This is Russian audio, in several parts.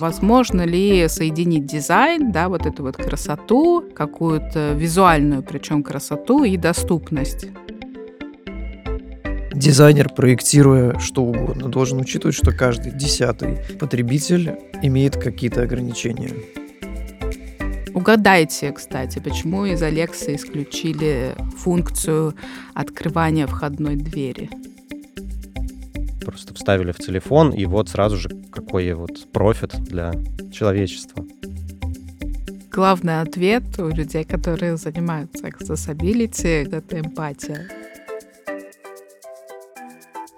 Возможно ли соединить дизайн, да, вот эту вот красоту, какую-то визуальную, причем красоту и доступность? Дизайнер, проектируя что угодно, должен учитывать, что каждый десятый потребитель имеет какие-то ограничения. Угадайте, кстати, почему из Alexa исключили функцию открывания входной двери? Вставили в телефон, и вот сразу же какой вот профит для человечества. Главный ответ у людей, которые занимаются accessibility, это эмпатия.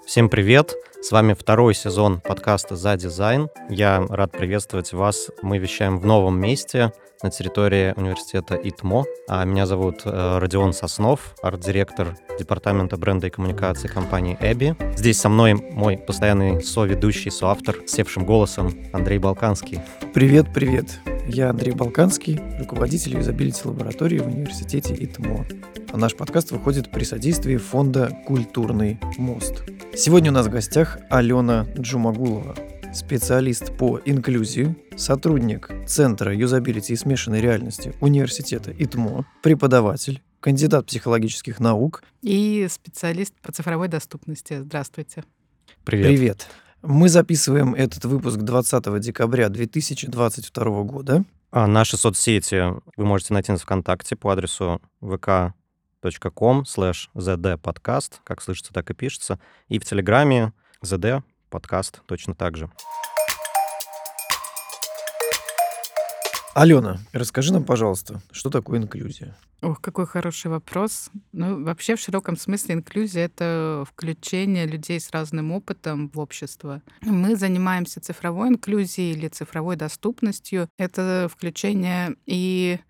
Всем привет! С вами второй сезон подкаста «За дизайн». Я рад приветствовать вас. Мы вещаем в новом месте на территории университета ИТМО. А меня зовут э, Родион Соснов, арт-директор департамента бренда и коммуникации компании Эбби. Здесь со мной мой постоянный соведущий, соавтор, севшим голосом Андрей Балканский. Привет, привет. Я Андрей Балканский, руководитель юзабилити лаборатории в университете ИТМО. А наш подкаст выходит при содействии фонда «Культурный мост». Сегодня у нас в гостях Алена Джумагулова, специалист по инклюзии, сотрудник Центра юзабилити и смешанной реальности университета ИТМО, преподаватель, кандидат психологических наук. И специалист по цифровой доступности. Здравствуйте. Привет. Привет. Мы записываем этот выпуск 20 декабря 2022 года. А наши соцсети вы можете найти нас ВКонтакте по адресу vk.com slash zdpodcast, как слышится, так и пишется, и в Телеграме zd подкаст точно так же. Алена, расскажи нам, пожалуйста, что такое инклюзия? Ох, какой хороший вопрос. Ну, вообще, в широком смысле инклюзия — это включение людей с разным опытом в общество. Мы занимаемся цифровой инклюзией или цифровой доступностью. Это включение и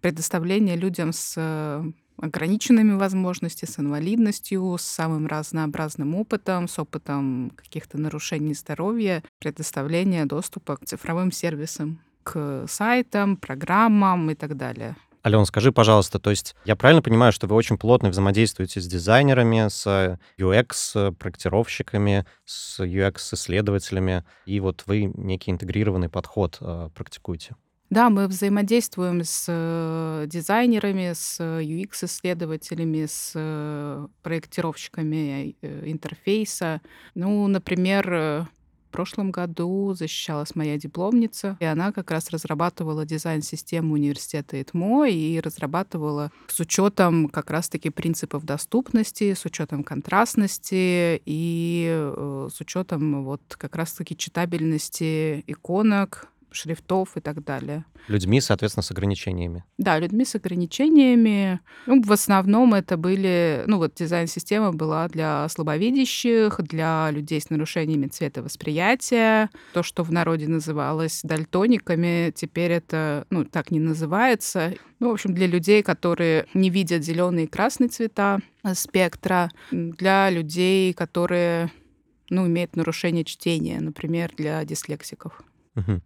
предоставление людям с э, ограниченными возможностями, с инвалидностью, с самым разнообразным опытом, с опытом каких-то нарушений здоровья, предоставление доступа к цифровым сервисам, к сайтам, программам и так далее. Ален, скажи, пожалуйста, то есть я правильно понимаю, что вы очень плотно взаимодействуете с дизайнерами, с UX-проектировщиками, с UX-исследователями, и вот вы некий интегрированный подход э, практикуете? Да, мы взаимодействуем с э, дизайнерами, с UX-исследователями, с э, проектировщиками э, интерфейса. Ну, например, в прошлом году защищалась моя дипломница, и она как раз разрабатывала дизайн-систему университета ИТМО и разрабатывала с учетом как раз-таки принципов доступности, с учетом контрастности и э, с учетом вот как раз-таки читабельности иконок, шрифтов и так далее. Людьми, соответственно, с ограничениями. Да, людьми с ограничениями. Ну, в основном это были... Ну, вот дизайн-система была для слабовидящих, для людей с нарушениями цветовосприятия. То, что в народе называлось дальтониками, теперь это, ну, так не называется. Ну, в общем, для людей, которые не видят зеленые и красные цвета спектра, для людей, которые ну, имеют нарушение чтения, например, для дислексиков. Угу.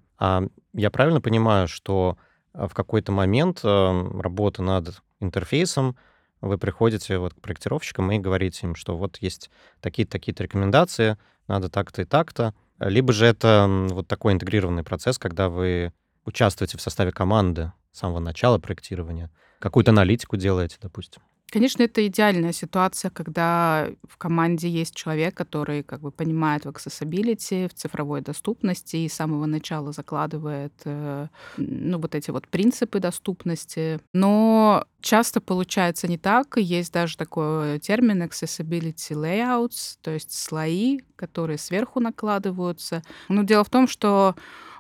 Я правильно понимаю, что а, в какой-то момент эм, работы над интерфейсом вы приходите вот к проектировщикам и говорите им, что вот есть такие-то такие рекомендации, надо так-то и так-то. Либо же это вот такой интегрированный процесс, когда вы участвуете в составе команды с самого начала проектирования, какую-то аналитику делаете, допустим. Конечно, это идеальная ситуация, когда в команде есть человек, который как бы понимает в accessibility, в цифровой доступности и с самого начала закладывает э, ну, вот эти вот принципы доступности. Но часто получается не так. Есть даже такой термин accessibility layouts, то есть слои, которые сверху накладываются. Но дело в том, что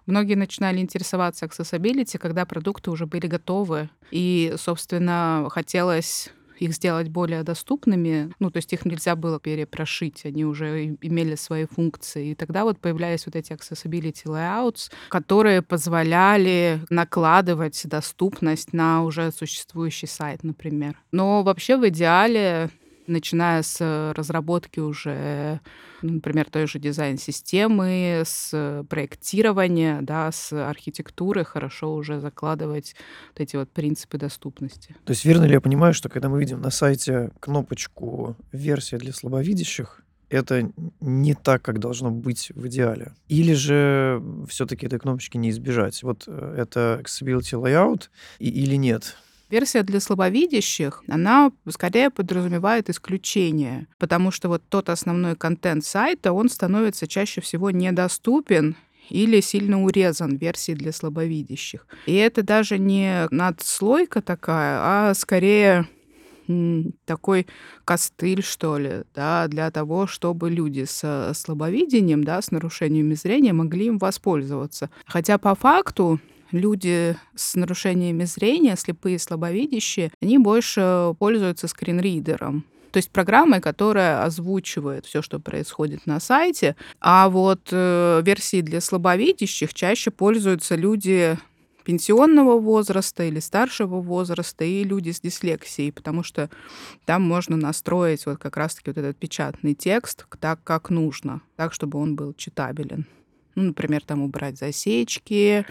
Многие начинали интересоваться accessibility, когда продукты уже были готовы. И, собственно, хотелось их сделать более доступными, ну, то есть их нельзя было перепрошить, они уже имели свои функции. И тогда вот появлялись вот эти accessibility layouts, которые позволяли накладывать доступность на уже существующий сайт, например. Но вообще в идеале начиная с разработки уже, ну, например, той же дизайн-системы, с проектирования, да, с архитектуры, хорошо уже закладывать вот эти вот принципы доступности. То есть верно ли я понимаю, что когда мы видим на сайте кнопочку «Версия для слабовидящих», это не так, как должно быть в идеале? Или же все-таки этой кнопочки не избежать? Вот э, это Accessibility Layout или нет? Версия для слабовидящих, она скорее подразумевает исключение, потому что вот тот основной контент сайта, он становится чаще всего недоступен или сильно урезан версии для слабовидящих. И это даже не надслойка такая, а скорее такой костыль, что ли, да, для того, чтобы люди с слабовидением, да, с нарушениями зрения могли им воспользоваться. Хотя по факту люди с нарушениями зрения, слепые слабовидящие, они больше пользуются скринридером. То есть программой, которая озвучивает все, что происходит на сайте. А вот э, версии для слабовидящих чаще пользуются люди пенсионного возраста или старшего возраста и люди с дислексией, потому что там можно настроить вот как раз-таки вот этот печатный текст так, как нужно, так, чтобы он был читабелен. Ну, например, там убрать засечки,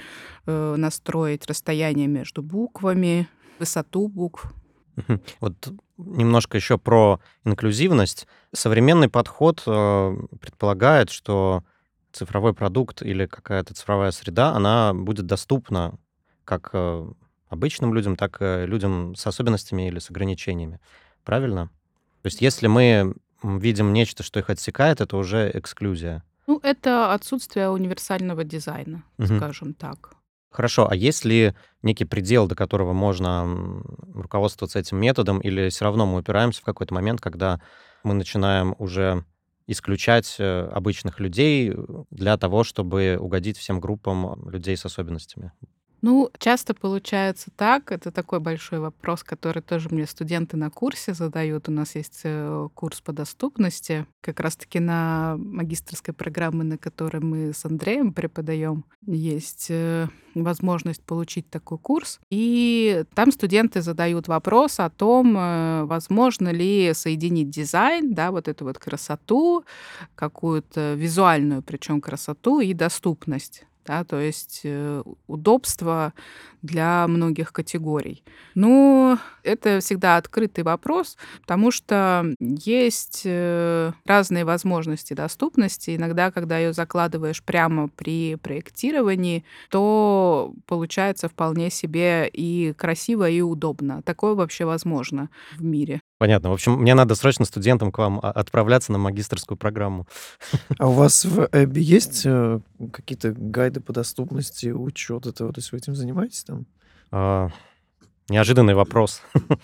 э, настроить расстояние между буквами, высоту букв. Вот немножко еще про инклюзивность. Современный подход э, предполагает, что цифровой продукт или какая-то цифровая среда, она будет доступна как э, обычным людям, так и людям с особенностями или с ограничениями. Правильно? То есть если мы видим нечто, что их отсекает, это уже эксклюзия. Ну, это отсутствие универсального дизайна, угу. скажем так. Хорошо, а есть ли некий предел, до которого можно руководствоваться этим методом, или все равно мы упираемся в какой-то момент, когда мы начинаем уже исключать э, обычных людей для того, чтобы угодить всем группам людей с особенностями? Ну, часто получается так. Это такой большой вопрос, который тоже мне студенты на курсе задают. У нас есть э, курс по доступности. Как раз-таки на магистрской программе, на которой мы с Андреем преподаем, есть э, возможность получить такой курс. И там студенты задают вопрос о том, э, возможно ли соединить дизайн, да, вот эту вот красоту, какую-то визуальную, причем красоту и доступность да, то есть э, удобство для многих категорий. Но это всегда открытый вопрос, потому что есть э, разные возможности доступности. Иногда, когда ее закладываешь прямо при проектировании, то получается вполне себе и красиво, и удобно. Такое вообще возможно в мире. Понятно. В общем, мне надо срочно студентам к вам а, отправляться на магистрскую программу. А у вас в Эбби есть э, какие-то гайды по доступности, учет этого? То есть вы этим занимаетесь там? А, неожиданный вопрос.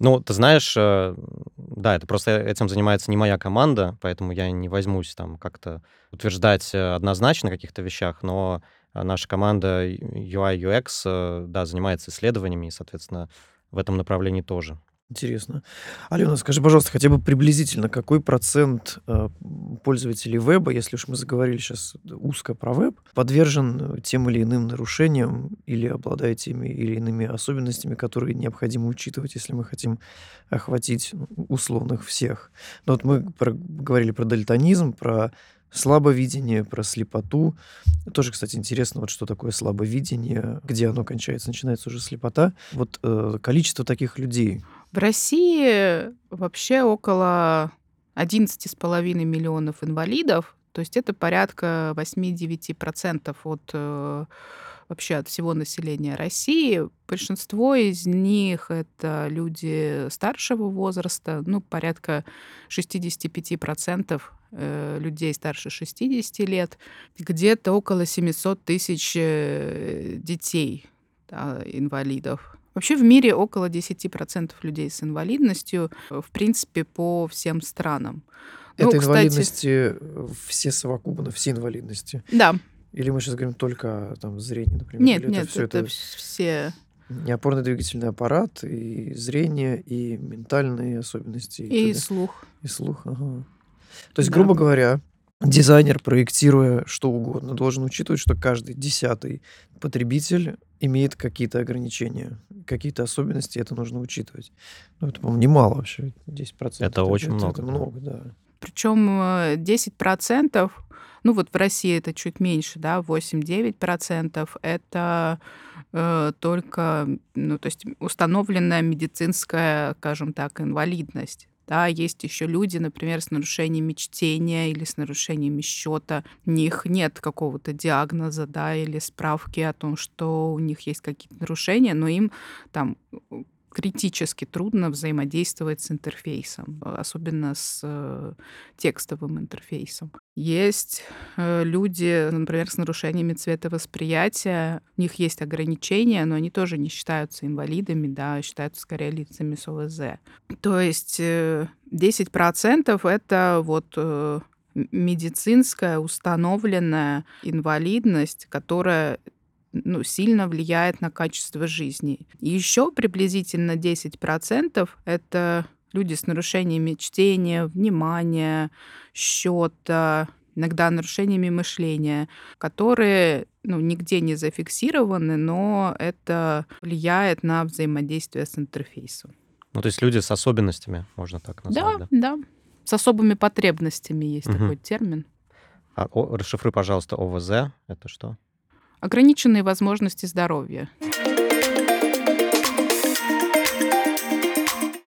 Ну, ты знаешь, э, да, это просто этим занимается не моя команда, поэтому я не возьмусь там как-то утверждать э, однозначно каких-то вещах, но наша команда UI UX, да, занимается исследованиями и, соответственно, в этом направлении тоже. Интересно. Алена, скажи, пожалуйста, хотя бы приблизительно, какой процент э, пользователей веба, если уж мы заговорили сейчас узко про веб, подвержен тем или иным нарушениям или обладает теми или иными особенностями, которые необходимо учитывать, если мы хотим охватить ну, условных всех. Но вот мы про, говорили про дальтонизм, про слабовидение, про слепоту. Тоже, кстати, интересно, вот что такое слабовидение, где оно кончается, начинается уже слепота. Вот э, количество таких людей. В России вообще около 11,5 миллионов инвалидов, то есть это порядка 8-9% от э, вообще от всего населения России. Большинство из них это люди старшего возраста, ну, порядка 65% э, людей старше 60 лет, где-то около 700 тысяч э, детей, да, инвалидов. Вообще в мире около 10% людей с инвалидностью, э, в принципе, по всем странам. Это ну, инвалидности кстати... все совокупно, все инвалидности? Да, или мы сейчас говорим только о там, зрении, например? Нет, Или нет, это, это, это все... И опорно-двигательный аппарат, и зрение, и ментальные особенности. И, и слух. И слух, ага. То есть, да. грубо говоря, дизайнер, проектируя что угодно, должен учитывать, что каждый десятый потребитель имеет какие-то ограничения, какие-то особенности, это нужно учитывать. Ну, это, по-моему, немало вообще, 10%. Это, это очень это, много. Это много, да. Причем 10% ну вот в России это чуть меньше, да, 8-9%. Это э, только, ну то есть установленная медицинская, скажем так, инвалидность. Да, есть еще люди, например, с нарушениями чтения или с нарушениями счета. У них нет какого-то диагноза, да, или справки о том, что у них есть какие-то нарушения, но им там критически трудно взаимодействовать с интерфейсом, особенно с э, текстовым интерфейсом. Есть э, люди, например, с нарушениями цветовосприятия, у них есть ограничения, но они тоже не считаются инвалидами, да, а считаются скорее лицами с ОВЗ. То есть 10% э, это вот медицинская установленная инвалидность, которая ну, сильно влияет на качество жизни. И еще приблизительно 10% это люди с нарушениями чтения, внимания, счета, иногда нарушениями мышления, которые ну, нигде не зафиксированы, но это влияет на взаимодействие с интерфейсом. Ну, то есть люди с особенностями, можно так назвать, да? Да, да. С особыми потребностями есть угу. такой термин. А, о, расшифруй, пожалуйста, ОВЗ. Это что? Ограниченные возможности здоровья.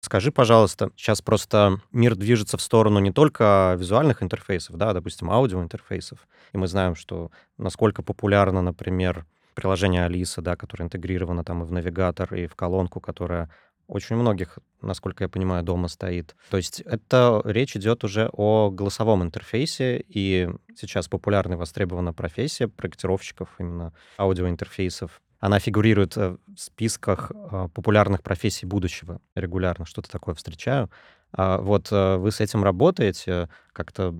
Скажи, пожалуйста, сейчас просто мир движется в сторону не только визуальных интерфейсов, да, допустим, аудиоинтерфейсов. И мы знаем, что насколько популярно, например, приложение Алиса, да, которое интегрировано там и в навигатор, и в колонку, которая очень многих, насколько я понимаю, дома стоит. То есть это речь идет уже о голосовом интерфейсе, и сейчас популярна и востребована профессия проектировщиков именно аудиоинтерфейсов. Она фигурирует э, в списках э, популярных профессий будущего регулярно, что-то такое встречаю. А вот э, вы с этим работаете, как-то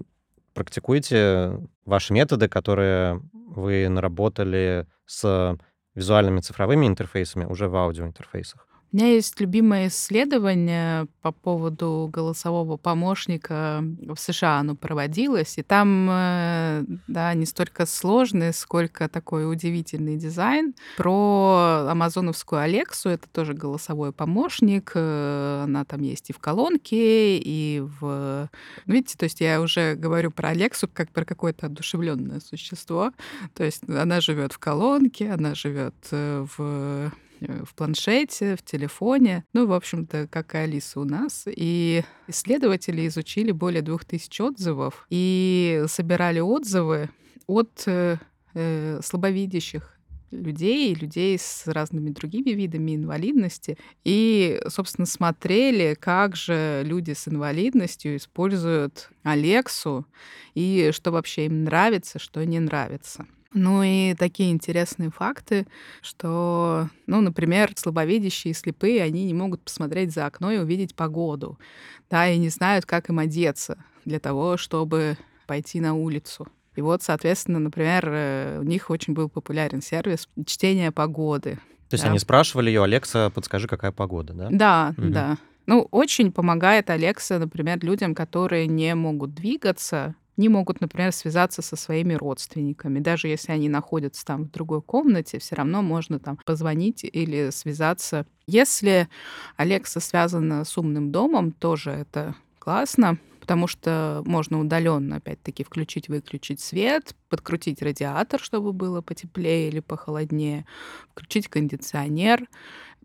практикуете ваши методы, которые вы наработали с визуальными цифровыми интерфейсами уже в аудиоинтерфейсах? У меня есть любимое исследование по поводу голосового помощника. В США оно проводилось, и там э, да, не столько сложный, сколько такой удивительный дизайн. Про амазоновскую Алексу, это тоже голосовой помощник. Э, она там есть и в колонке, и в... Ну, видите, то есть я уже говорю про Алексу как про какое-то одушевленное существо. То есть она живет в колонке, она живет э, в в планшете, в телефоне. Ну, в общем-то, как и Алиса у нас. И исследователи изучили более двух тысяч отзывов и собирали отзывы от э, э, слабовидящих людей, людей с разными другими видами инвалидности. И, собственно, смотрели, как же люди с инвалидностью используют Алексу и что вообще им нравится, что не нравится. Ну и такие интересные факты, что, ну, например, слабовидящие и слепые, они не могут посмотреть за окно и увидеть погоду, да, и не знают, как им одеться для того, чтобы пойти на улицу. И вот, соответственно, например, э, у них очень был популярен сервис чтения погоды. То есть да. они спрашивали ее, Алекса, подскажи, какая погода, да? Да, угу. да. Ну, очень помогает Алекса, например, людям, которые не могут двигаться, не могут, например, связаться со своими родственниками. Даже если они находятся там в другой комнате, все равно можно там позвонить или связаться. Если Алекса связана с умным домом, тоже это классно, потому что можно удаленно, опять-таки, включить-выключить свет, подкрутить радиатор, чтобы было потеплее или похолоднее, включить кондиционер,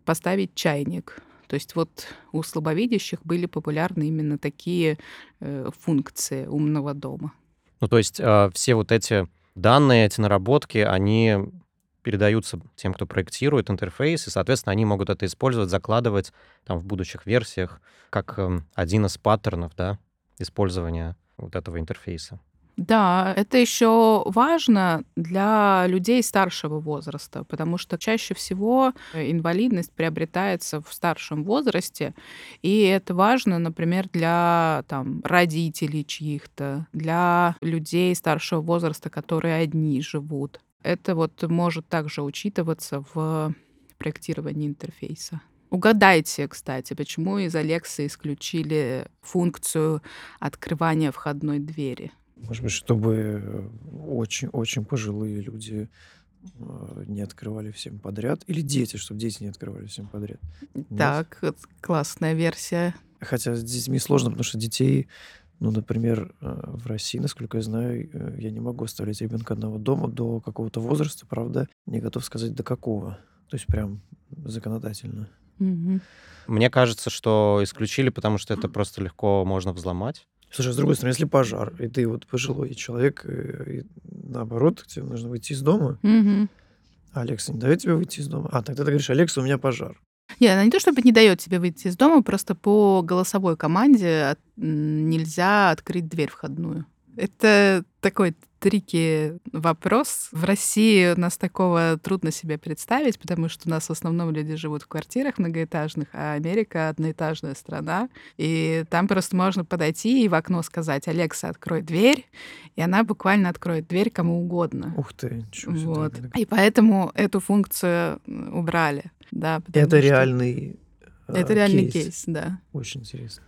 поставить чайник. То есть вот у слабовидящих были популярны именно такие э, функции умного дома. Ну, то есть э, все вот эти данные, эти наработки, они передаются тем, кто проектирует интерфейс, и, соответственно, они могут это использовать, закладывать там в будущих версиях как э, один из паттернов да, использования вот этого интерфейса. Да, это еще важно для людей старшего возраста, потому что чаще всего инвалидность приобретается в старшем возрасте, и это важно, например, для там, родителей чьих-то, для людей старшего возраста, которые одни живут. Это вот может также учитываться в проектировании интерфейса. Угадайте, кстати, почему из Алекса исключили функцию открывания входной двери? Может быть, чтобы очень-очень пожилые люди э, не открывали всем подряд. Или дети, чтобы дети не открывали всем подряд. Так, Нет? классная версия. Хотя с детьми сложно, потому что детей, ну, например, э, в России, насколько я знаю, э, я не могу оставлять ребенка одного дома до какого-то возраста, правда, не готов сказать до какого. То есть прям законодательно. Мгм. Мне кажется, что исключили, потому что это просто легко можно взломать. Слушай, а с другой стороны, если пожар, и ты вот пожилой человек, э, и наоборот, тебе нужно выйти из дома, а Алекса не дает тебе выйти из дома. А, тогда ты говоришь, Алекса, у меня пожар. Не, она не то чтобы не дает тебе выйти из дома, просто по голосовой команде нельзя открыть дверь входную. Это такой трики вопрос. В России у нас такого трудно себе представить, потому что у нас в основном люди живут в квартирах многоэтажных, а Америка одноэтажная страна. И там просто можно подойти и в окно сказать, Алекса, открой дверь, и она буквально откроет дверь кому угодно. Ух ты, ничего себе. Вот. И поэтому эту функцию убрали. Да, Это что- реальный а, Это реальный кейс, да. Очень интересно.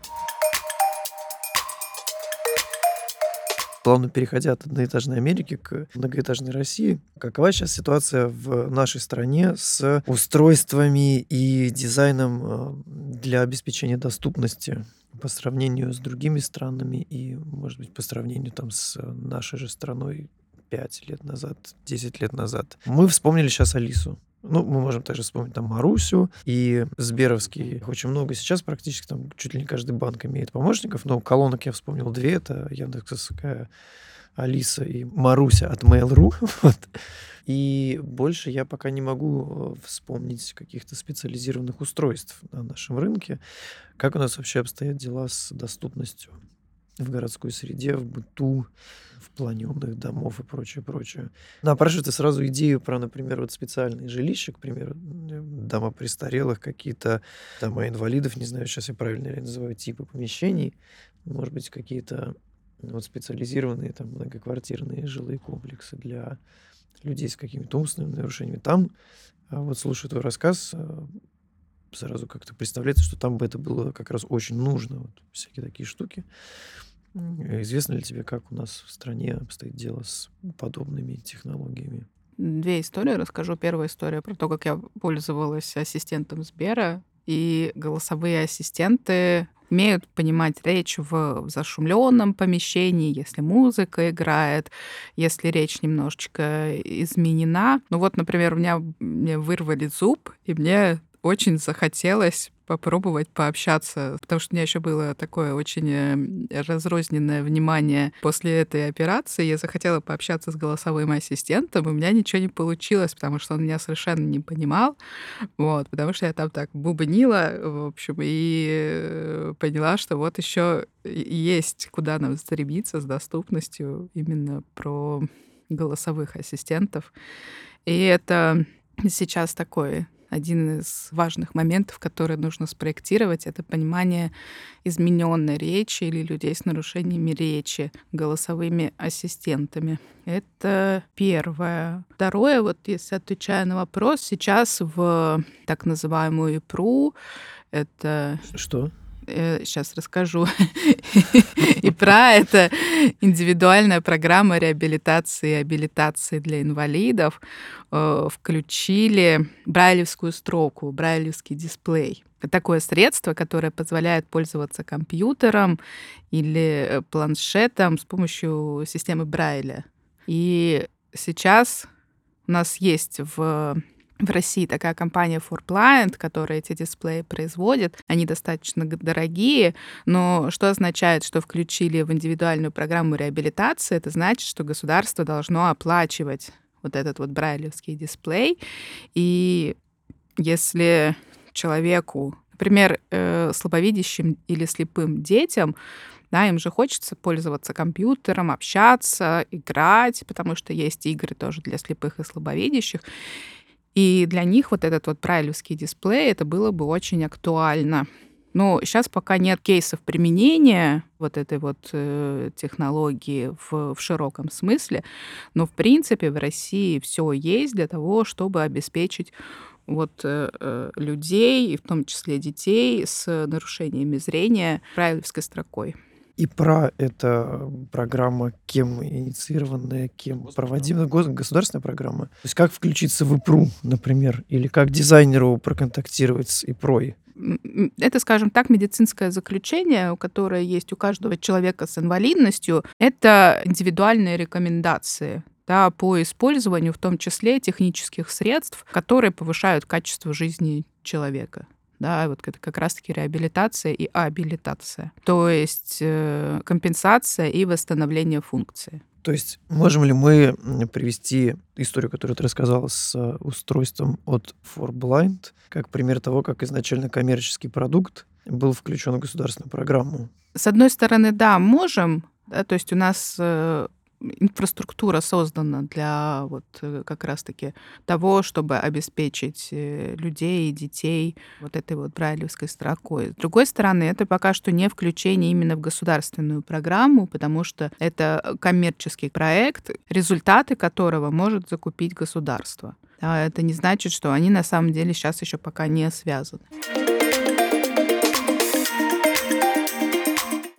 Плавно переходя от одноэтажной Америки к многоэтажной России, какова сейчас ситуация в нашей стране с устройствами и дизайном э, для обеспечения доступности по сравнению с другими странами и, может быть, по сравнению там с нашей же страной 5 лет назад, 10 лет назад. Мы вспомнили сейчас Алису. Ну, мы можем также вспомнить там Марусю и Сберовский. Их очень много сейчас практически, там чуть ли не каждый банк имеет помощников, но колонок я вспомнил две. Это Яндекс.СК, Алиса и Маруся от Mail.ru. Вот. И больше я пока не могу э, вспомнить каких-то специализированных устройств на нашем рынке. Как у нас вообще обстоят дела с доступностью в городской среде, в быту, в плане умных домов и прочее, прочее. Напрашивается сразу идею про, например, вот специальные жилища, к примеру, м, дома престарелых, какие-то дома инвалидов, не знаю, сейчас я правильно ли называю типы помещений, может быть, какие-то вот специализированные там многоквартирные жилые комплексы для людей с какими-то умственными нарушениями. Там, а вот слушая твой рассказ, а, сразу как-то представляется, что там бы это было как раз очень нужно, вот всякие такие штуки. Известно ли тебе, как у нас в стране обстоит дело с подобными технологиями? Две истории расскажу. Первая история про то, как я пользовалась ассистентом Сбера. И голосовые ассистенты умеют понимать речь в зашумленном помещении, если музыка играет, если речь немножечко изменена. Ну вот, например, у меня мне вырвали зуб, и мне очень захотелось попробовать пообщаться, потому что у меня еще было такое очень э, разрозненное внимание после этой операции. Я захотела пообщаться с голосовым ассистентом, и у меня ничего не получилось, потому что он меня совершенно не понимал, вот, потому что я там так бубнила, в общем, и поняла, что вот еще есть куда нам стремиться с доступностью именно про голосовых ассистентов. И это сейчас такой один из важных моментов, который нужно спроектировать, это понимание измененной речи или людей с нарушениями речи голосовыми ассистентами. Это первое. Второе, вот если отвечая на вопрос, сейчас в так называемую ИПРУ, это Что? Сейчас расскажу. И про это индивидуальная программа реабилитации и абилитации для инвалидов э, включили брайлевскую строку, брайлевский дисплей. Такое средство, которое позволяет пользоваться компьютером или э, планшетом с помощью системы Брайля. И сейчас у нас есть в в России такая компания ForPliant, которая эти дисплеи производит. Они достаточно дорогие, но что означает, что включили в индивидуальную программу реабилитации? Это значит, что государство должно оплачивать вот этот вот брайлевский дисплей. И если человеку, например, э, слабовидящим или слепым детям, да, им же хочется пользоваться компьютером, общаться, играть, потому что есть игры тоже для слепых и слабовидящих. И для них вот этот вот брайлевский дисплей, это было бы очень актуально. Но сейчас пока нет кейсов применения вот этой вот э, технологии в, в широком смысле, но в принципе в России все есть для того, чтобы обеспечить вот э, э, людей, и в том числе детей с нарушениями зрения брайлевской строкой. И про это программа, кем инициированная, кем проводимая, гос- государственная программа. То есть как включиться в ИПРУ, например, или как дизайнеру проконтактировать с ИПРОй. Это, скажем так, медицинское заключение, которое есть у каждого человека с инвалидностью. Это индивидуальные рекомендации да, по использованию, в том числе технических средств, которые повышают качество жизни человека. Да, вот это как раз-таки реабилитация и абилитация, то есть э, компенсация и восстановление функции. То есть можем ли мы привести историю, которую ты рассказала с э, устройством от ForBlind, как пример того, как изначально коммерческий продукт был включен в государственную программу? С одной стороны, да, можем. Да, то есть у нас э, инфраструктура создана для вот э, как раз-таки того, чтобы обеспечить э, людей детей вот этой вот брайлевской строкой. С другой стороны, это пока что не включение именно в государственную программу, потому что это коммерческий проект, результаты которого может закупить государство. А это не значит, что они на самом деле сейчас еще пока не связаны.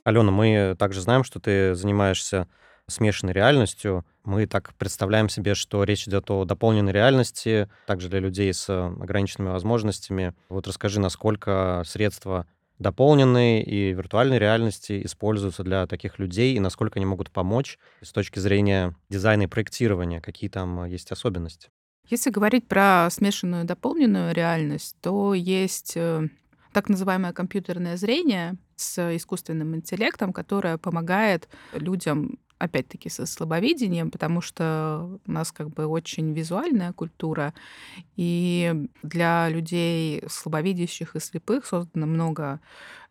Алена, мы также знаем, что ты занимаешься смешанной реальностью. Мы так представляем себе, что речь идет о дополненной реальности, также для людей с э, ограниченными возможностями. Вот расскажи, насколько средства дополненной и виртуальной реальности используются для таких людей и насколько они могут помочь с точки зрения дизайна и проектирования, какие там есть особенности. Если говорить про смешанную дополненную реальность, то есть э, так называемое компьютерное зрение с искусственным интеллектом, которое помогает людям опять-таки со слабовидением, потому что у нас как бы очень визуальная культура, и для людей слабовидящих и слепых создано много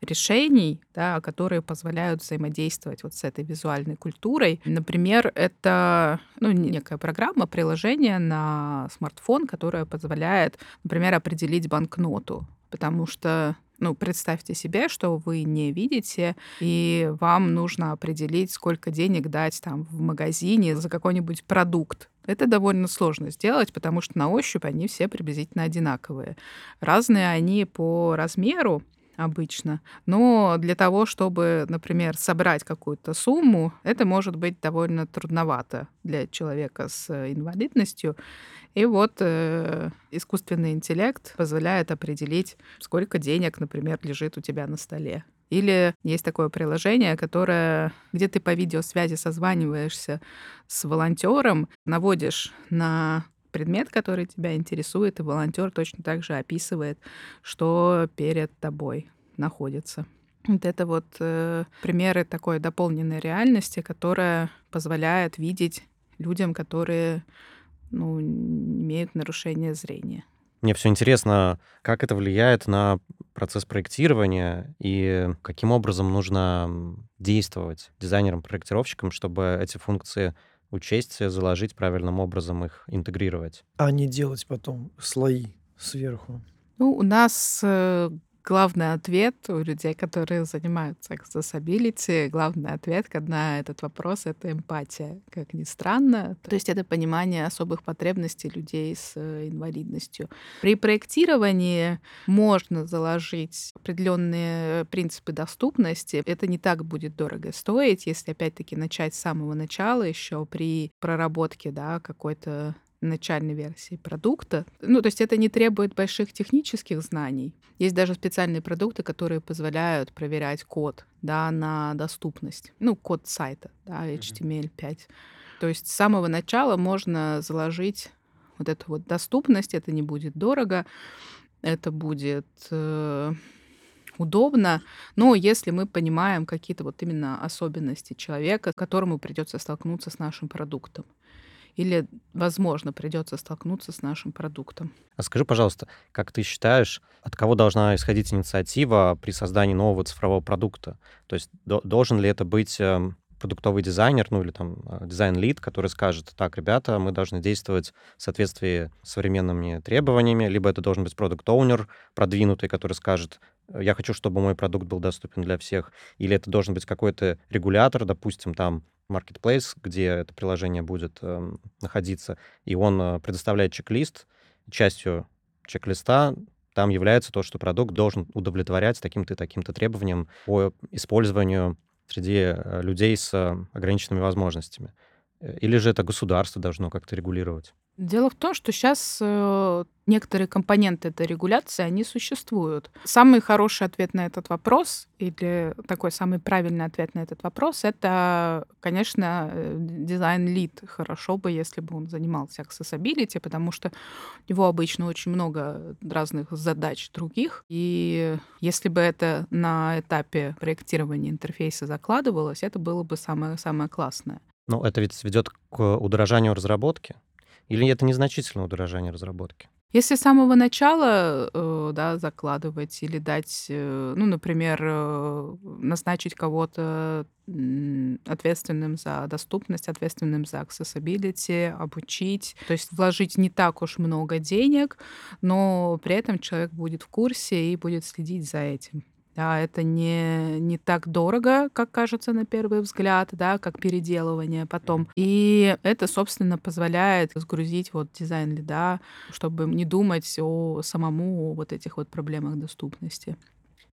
решений, да, которые позволяют взаимодействовать вот с этой визуальной культурой. Например, это ну, некая программа, приложение на смартфон, которое позволяет, например, определить банкноту, потому что ну, представьте себе, что вы не видите, и вам нужно определить, сколько денег дать там в магазине за какой-нибудь продукт. Это довольно сложно сделать, потому что на ощупь они все приблизительно одинаковые. Разные они по размеру, обычно. Но для того, чтобы, например, собрать какую-то сумму, это может быть довольно трудновато для человека с э, инвалидностью. И вот э, искусственный интеллект позволяет определить, сколько денег, например, лежит у тебя на столе. Или есть такое приложение, которое, где ты по видеосвязи созваниваешься с волонтером, наводишь на предмет, который тебя интересует, и волонтер точно так же описывает, что перед тобой находится. Вот это вот э, примеры такой дополненной реальности, которая позволяет видеть людям, которые ну, имеют нарушение зрения. Мне все интересно, как это влияет на процесс проектирования и каким образом нужно действовать дизайнерам-проектировщикам, чтобы эти функции учесть, заложить правильным образом, их интегрировать. А не делать потом слои сверху. Ну, у нас э, главный ответ у людей, которые занимаются accessibility, главный ответ на этот вопрос — это эмпатия, как ни странно. То есть это понимание особых потребностей людей с э, инвалидностью. При проектировании можно заложить определенные принципы доступности. Это не так будет дорого стоить, если опять-таки начать с самого начала еще при проработке да, какой-то начальной версии продукта. Ну, то есть это не требует больших технических знаний. Есть даже специальные продукты, которые позволяют проверять код да, на доступность. Ну, код сайта, да, HTML5. То есть с самого начала можно заложить вот эту вот доступность, это не будет дорого, это будет э, удобно, но если мы понимаем какие-то вот именно особенности человека, которому придется столкнуться с нашим продуктом или, возможно, придется столкнуться с нашим продуктом. А скажи, пожалуйста, как ты считаешь, от кого должна исходить инициатива при создании нового цифрового продукта? То есть должен ли это быть эм, продуктовый дизайнер, ну или там э, дизайн-лид, который скажет, так, ребята, мы должны действовать в соответствии с современными требованиями, либо это должен быть продукт-оунер продвинутый, который скажет, я хочу, чтобы мой продукт был доступен для всех, или это должен быть какой-то регулятор, допустим, там marketplace, где это приложение будет э, находиться, и он э, предоставляет чек-лист. Частью чек-листа там является то, что продукт должен удовлетворять таким-то таким-то требованиям по использованию среди э, людей с э, ограниченными возможностями. Э, или же это государство должно как-то регулировать? Дело в том, что сейчас э, некоторые компоненты этой регуляции, они существуют. Самый хороший ответ на этот вопрос, или такой самый правильный ответ на этот вопрос, это, конечно, э, дизайн-лид. Хорошо бы, если бы он занимался accessibility, потому что у него обычно очень много разных задач других. И если бы это на этапе проектирования интерфейса закладывалось, это было бы самое-самое классное. Но это ведь ведет к удорожанию разработки? Или это незначительное удорожание разработки? Если с самого начала э, да, закладывать или дать, э, ну, например, э, назначить кого-то ответственным за доступность, ответственным за accessibility, обучить, то есть вложить не так уж много денег, но при этом человек будет в курсе и будет следить за этим. Да, это не, не так дорого, как кажется на первый взгляд, да, как переделывание потом. И это, собственно, позволяет сгрузить вот дизайн лида, чтобы не думать о самому о вот этих вот проблемах доступности.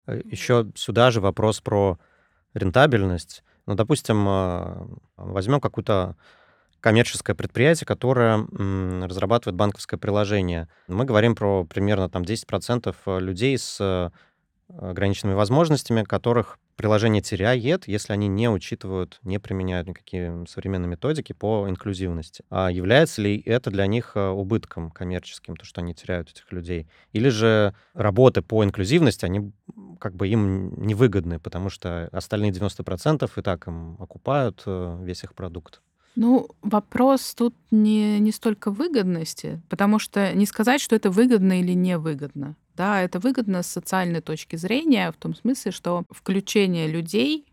Э, Еще сюда же вопрос про рентабельность. Ну, допустим, а, возьмем какую-то коммерческое предприятие, которое разрабатывает банковское приложение. Мы говорим про примерно там 10% людей с ограниченными возможностями, которых приложение теряет, если они не учитывают, не применяют никакие современные методики по инклюзивности. А является ли это для них э, убытком коммерческим, то, что они теряют этих людей? Или же работы по инклюзивности, они как бы им невыгодны, потому что остальные 90% и так им окупают э, весь их продукт? Ну, вопрос тут не, не столько выгодности, потому что не сказать, что это выгодно или невыгодно. Да, это выгодно с социальной точки зрения, в том смысле, что включение людей,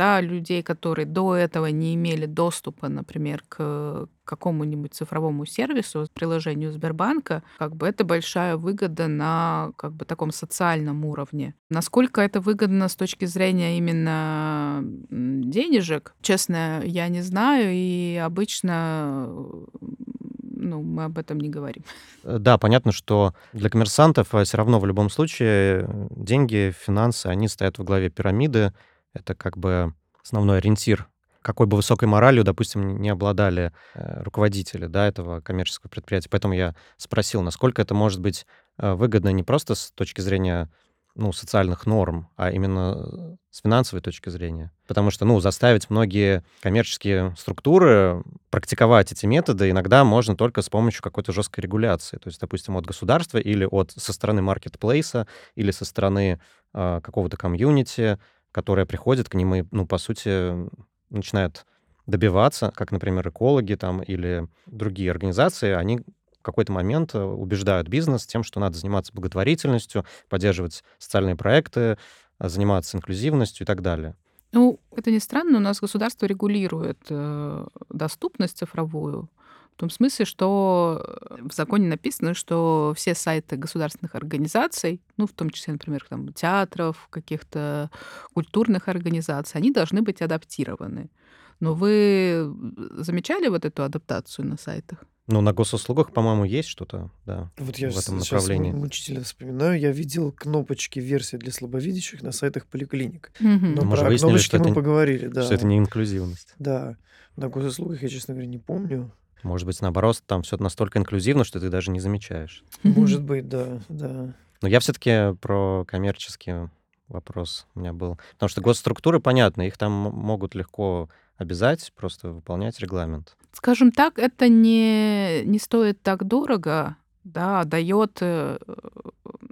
да, людей, которые до этого не имели доступа, например, к какому-нибудь цифровому сервису, приложению Сбербанка, как бы это большая выгода на как бы таком социальном уровне. Насколько это выгодно с точки зрения именно денежек, честно, я не знаю, и обычно ну, мы об этом не говорим. Э, да, понятно, что для коммерсантов э, все равно в любом случае э, деньги, финансы, они стоят во главе пирамиды. Это как бы основной ориентир какой бы высокой моралью, допустим, не обладали руководители да, этого коммерческого предприятия. Поэтому я спросил, насколько это может быть выгодно не просто с точки зрения ну, социальных норм, а именно с финансовой точки зрения. Потому что, ну, заставить многие коммерческие структуры практиковать эти методы иногда можно только с помощью какой-то жесткой регуляции. То есть, допустим, от государства или от со стороны маркетплейса, или со стороны э, какого-то комьюнити, которое приходит к ним и, ну, по сути, начинает добиваться, как, например, экологи там или другие организации, они в какой-то момент э, убеждают бизнес тем, что надо заниматься благотворительностью, поддерживать социальные проекты, э, заниматься инклюзивностью и так далее. Ну, это не странно, у нас государство регулирует э, доступность цифровую. В том смысле, что э, в законе написано, что все сайты государственных организаций, ну, в том числе, например, там, театров, каких-то культурных организаций, они должны быть адаптированы. Но вы замечали вот эту адаптацию на сайтах? Ну, на госуслугах, по-моему, есть что-то, да, Вот я в этом сейчас направлении. мучительно вспоминаю, я видел кнопочки версии для слабовидящих на сайтах поликлиник. Мгм. Но Мы же про выяснили, кнопочки что мы это, поговорили, да. что это не инклюзивность. Да. На госуслугах я, честно говоря, не помню. Может быть, наоборот, там все настолько инклюзивно, что ты даже не замечаешь. Может быть, да, да. Но я все-таки про коммерческий вопрос у меня был. Потому что госструктуры, понятно, их там могут легко обязать просто выполнять регламент. Скажем так, это не, не стоит так дорого, да, дает э,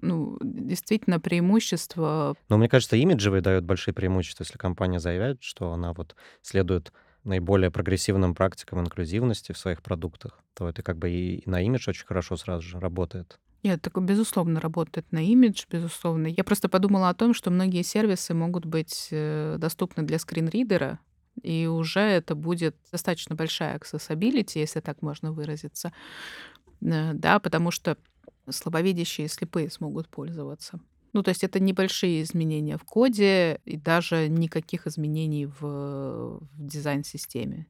ну, действительно преимущество. Но мне кажется, имиджевый дает большие преимущества, если компания заявляет, что она вот следует наиболее прогрессивным практикам инклюзивности в своих продуктах, то это как бы и на имидж очень хорошо сразу же работает. Нет, так безусловно работает на имидж, безусловно. Я просто подумала о том, что многие сервисы могут быть э, доступны для скринридера, и уже это будет достаточно большая accessibility, если так можно выразиться, Э, да, потому что слабовидящие и слепые смогут пользоваться. Ну, то есть это небольшие изменения в коде и даже никаких изменений в, в дизайн-системе.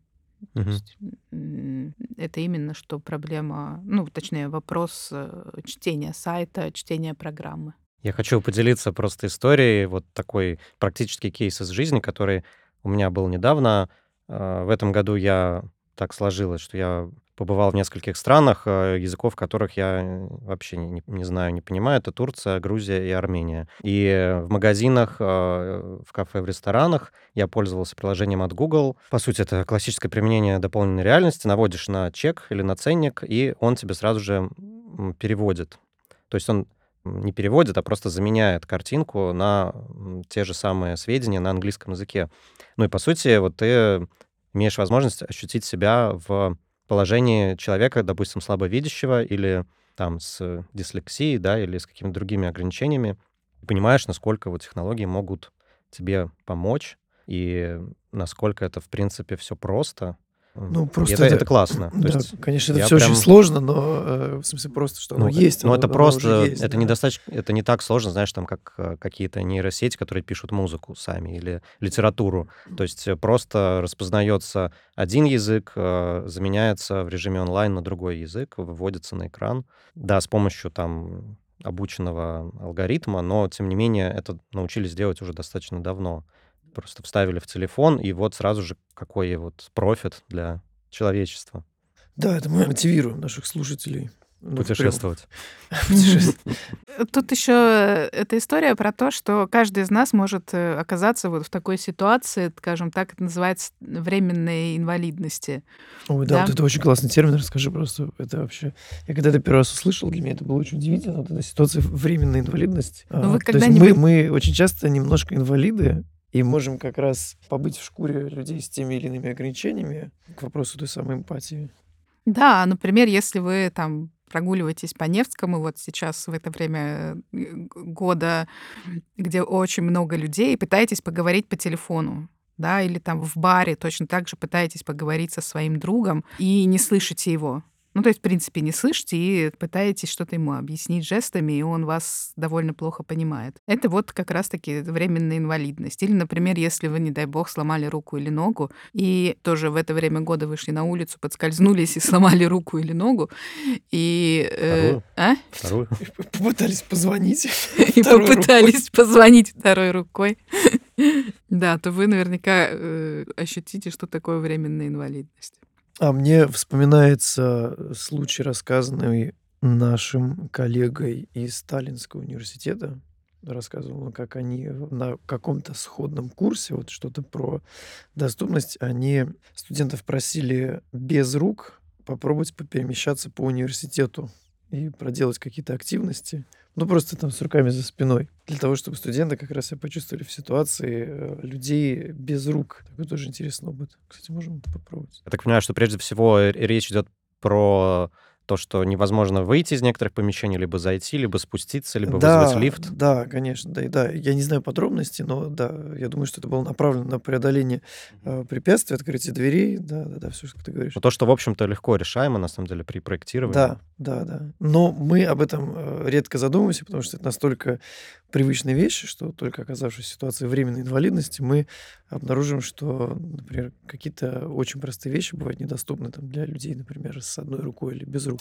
То Мгм. есть, м, это именно что проблема, ну, точнее, вопрос э, чтения сайта, чтения программы. Я хочу поделиться просто историей, вот такой практический кейс из жизни, который у меня был недавно. Э, В этом году я так сложилось, что я побывал в нескольких странах, э, языков которых я вообще не, не знаю, не понимаю. Это Турция, Грузия и Армения. И в магазинах, э, в кафе, в ресторанах я пользовался приложением от Google. По сути, это классическое применение дополненной реальности. Наводишь на чек или на ценник, и он тебе сразу же переводит. То есть он не переводит, а просто заменяет картинку на те же самые сведения на английском языке. Ну и, по сути, вот ты имеешь возможность ощутить себя в положении человека, допустим, слабовидящего или там с дислексией, да, или с какими-то другими ограничениями, понимаешь, насколько вот технологии могут тебе помочь и насколько это, в принципе, все просто, ну, просто это, это, это классно. Да, То есть конечно, это все прям... очень сложно, но э, в смысле просто, что оно ну, есть. Ну, это просто, есть, это да. недостаточно, это не так сложно, знаешь, там, как э, какие-то нейросети, которые пишут музыку сами или литературу. То есть э, просто распознается один язык, заменяется в режиме онлайн на другой язык, выводится на экран. Да, с помощью там обученного алгоритма, но, тем не менее, это научились делать уже достаточно давно просто вставили в телефон, и вот сразу же какой вот профит для человечества. Да, это мы мотивируем наших слушателей. Ну, Путешествовать. Тут еще эта история про то, что каждый из нас может э, оказаться вот в такой ситуации, скажем так, это называется временной инвалидности. Ой, да, да? вот это очень классный термин, расскажи просто. Это вообще... Я когда это первый раз услышал, для меня это было очень удивительно, вот эта ситуация временной инвалидности. Ну, вы а, мы, мы очень часто немножко инвалиды, и можем как раз побыть в шкуре людей с теми или иными ограничениями к вопросу той самой эмпатии. Да, например, если вы там прогуливаетесь по Невскому, вот сейчас в это время э, года, где очень много людей, пытаетесь поговорить по телефону, да, или там в баре точно так же пытаетесь поговорить со своим другом и не слышите его. Ну, то есть, в принципе, не слышите и пытаетесь что-то ему объяснить жестами, и он вас довольно плохо понимает. Это вот как раз-таки временная инвалидность. Или, например, если вы, не дай бог, сломали руку или ногу, и тоже в это время года вышли на улицу, подскользнулись и сломали руку или ногу, и... Э, а? Вторую. Попытались позвонить. И попытались позвонить второй рукой. Да, то вы наверняка э, ощутите, что такое временная инвалидность. А мне вспоминается случай, рассказанный нашим коллегой из Сталинского университета. Рассказывал, как они на каком-то сходном курсе, вот что-то про доступность, они студентов просили без рук попробовать поперемещаться по университету и проделать какие-то активности. Ну, просто там с руками за спиной. Для того, чтобы студенты как раз себя почувствовали в ситуации э, людей без рук. Такой тоже интересный опыт. Кстати, можем это попробовать. Я так понимаю, что прежде всего речь идет про то, что невозможно выйти из некоторых помещений, либо зайти, либо спуститься, либо да, вызвать лифт. Да, конечно, да, да. Я не знаю подробностей, но да, я думаю, что это было направлено на преодоление э, препятствий, открытие дверей, да, да, да, все, что ты говоришь. Но то, что, в общем-то, легко решаемо, на самом деле, при проектировании. Да, да, да. Но мы об этом э, редко задумываемся, потому что это настолько привычные вещи, что только оказавшись в ситуации временной инвалидности, мы обнаружим, что, например, какие-то очень простые вещи бывают недоступны там, для людей, например, с одной рукой или без рук.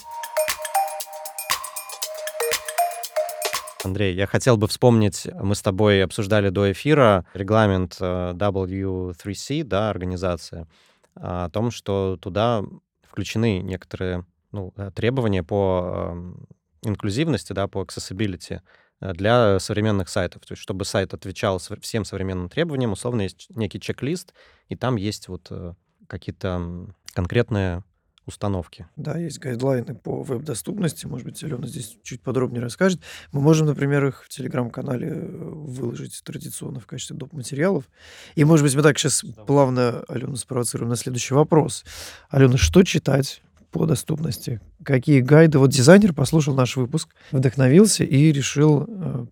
Андрей, я хотел бы вспомнить, мы с тобой обсуждали до эфира регламент э, W3C, да, организация, о том, что туда включены некоторые ну, э, требования по эм, инклюзивности, да, по accessibility для современных сайтов. То есть, чтобы сайт отвечал всем современным требованиям, условно, есть некий чек-лист, и там есть вот какие-то конкретные установки. Да, есть гайдлайны по веб-доступности. Может быть, Алена здесь чуть подробнее расскажет. Мы можем, например, их в Телеграм-канале э, выложить традиционно в качестве доп. материалов. И, может быть, мы так сейчас плавно Алену спровоцируем на следующий вопрос. Алена, что читать по доступности? Какие гайды? Вот дизайнер послушал наш выпуск, вдохновился и решил э,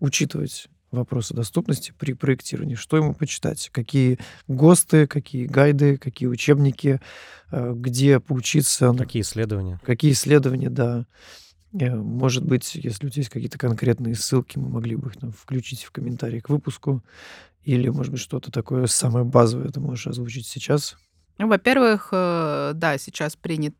учитывать вопросы доступности при проектировании. Что ему почитать? Какие ГОСТы, какие гайды, какие учебники, э, где поучиться. Какие исследования? Какие исследования, да. Э, может быть, если у тебя есть какие-то конкретные ссылки, мы могли бы их там, включить в комментарии к выпуску. Или, может быть, что-то такое самое базовое ты можешь озвучить сейчас. Ну, во-первых, э, да, сейчас принят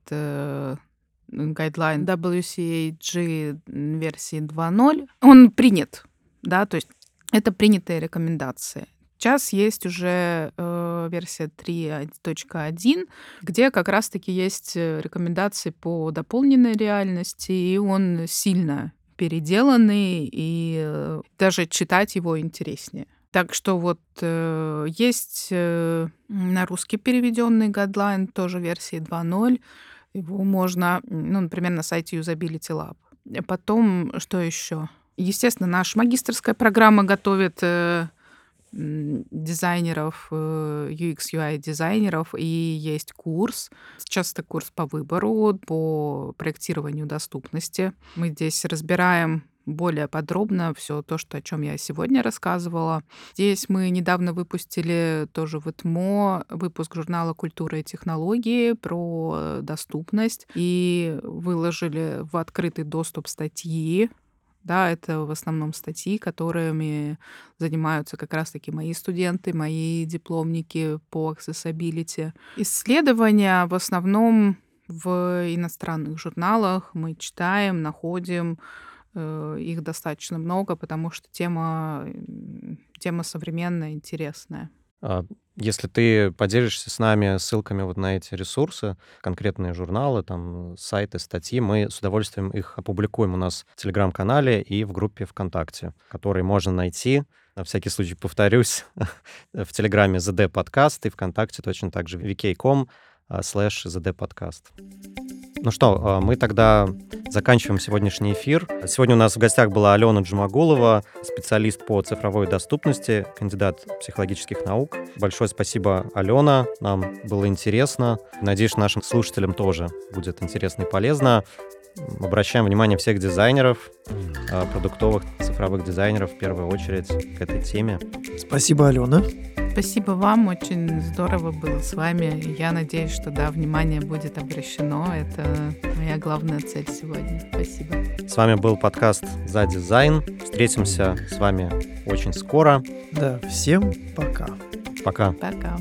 гайдлайн WCAG версии 2.0. Он принят, да, то есть это принятые рекомендации. Сейчас есть уже э, версия 3.1, где как раз-таки есть э, рекомендации по дополненной реальности, и он сильно переделанный, и э, даже читать его интереснее. Так что вот э, есть э, на русский переведенный гадлайн, тоже версии 2.0. Его можно, ну, например, на сайте Usability Lab. Потом, что еще? Естественно, наша магистрская программа готовит э, дизайнеров, э, UX, UI дизайнеров, и есть курс. Сейчас это курс по выбору, по проектированию доступности. Мы здесь разбираем более подробно все то, что, о чем я сегодня рассказывала. Здесь мы недавно выпустили тоже в ИТМО выпуск журнала «Культура и технологии» про доступность и выложили в открытый доступ статьи да, это в основном статьи, которыми занимаются как раз-таки мои студенты, мои дипломники по accessibility. Исследования в основном в иностранных журналах мы читаем, находим, их достаточно много, потому что тема, тема современная, интересная. А, если ты поделишься с нами ссылками вот на эти ресурсы, конкретные журналы, там, сайты, статьи, мы с удовольствием их опубликуем у нас в Телеграм-канале и в группе ВКонтакте, который можно найти, на всякий случай повторюсь, в Телеграме ZD подкаст и ВКонтакте точно так же vk.com slash ZD подкаст. Ну что, а, мы тогда заканчиваем сегодняшний эфир. Сегодня у нас в гостях была Алена Джумагулова, специалист по цифровой доступности, кандидат психологических наук. Большое спасибо, Алена. Нам было интересно. Надеюсь, нашим слушателям тоже будет интересно и полезно. Обращаем внимание всех дизайнеров, а, продуктовых цифровых дизайнеров в первую очередь к этой теме. Спасибо, Алена. Спасибо вам, очень здорово было с вами. Я надеюсь, что да, внимание будет обращено. Это моя главная цель сегодня. Спасибо. С вами был подкаст «За дизайн». Встретимся с вами очень скоро. Да, всем пока. Пока. Пока.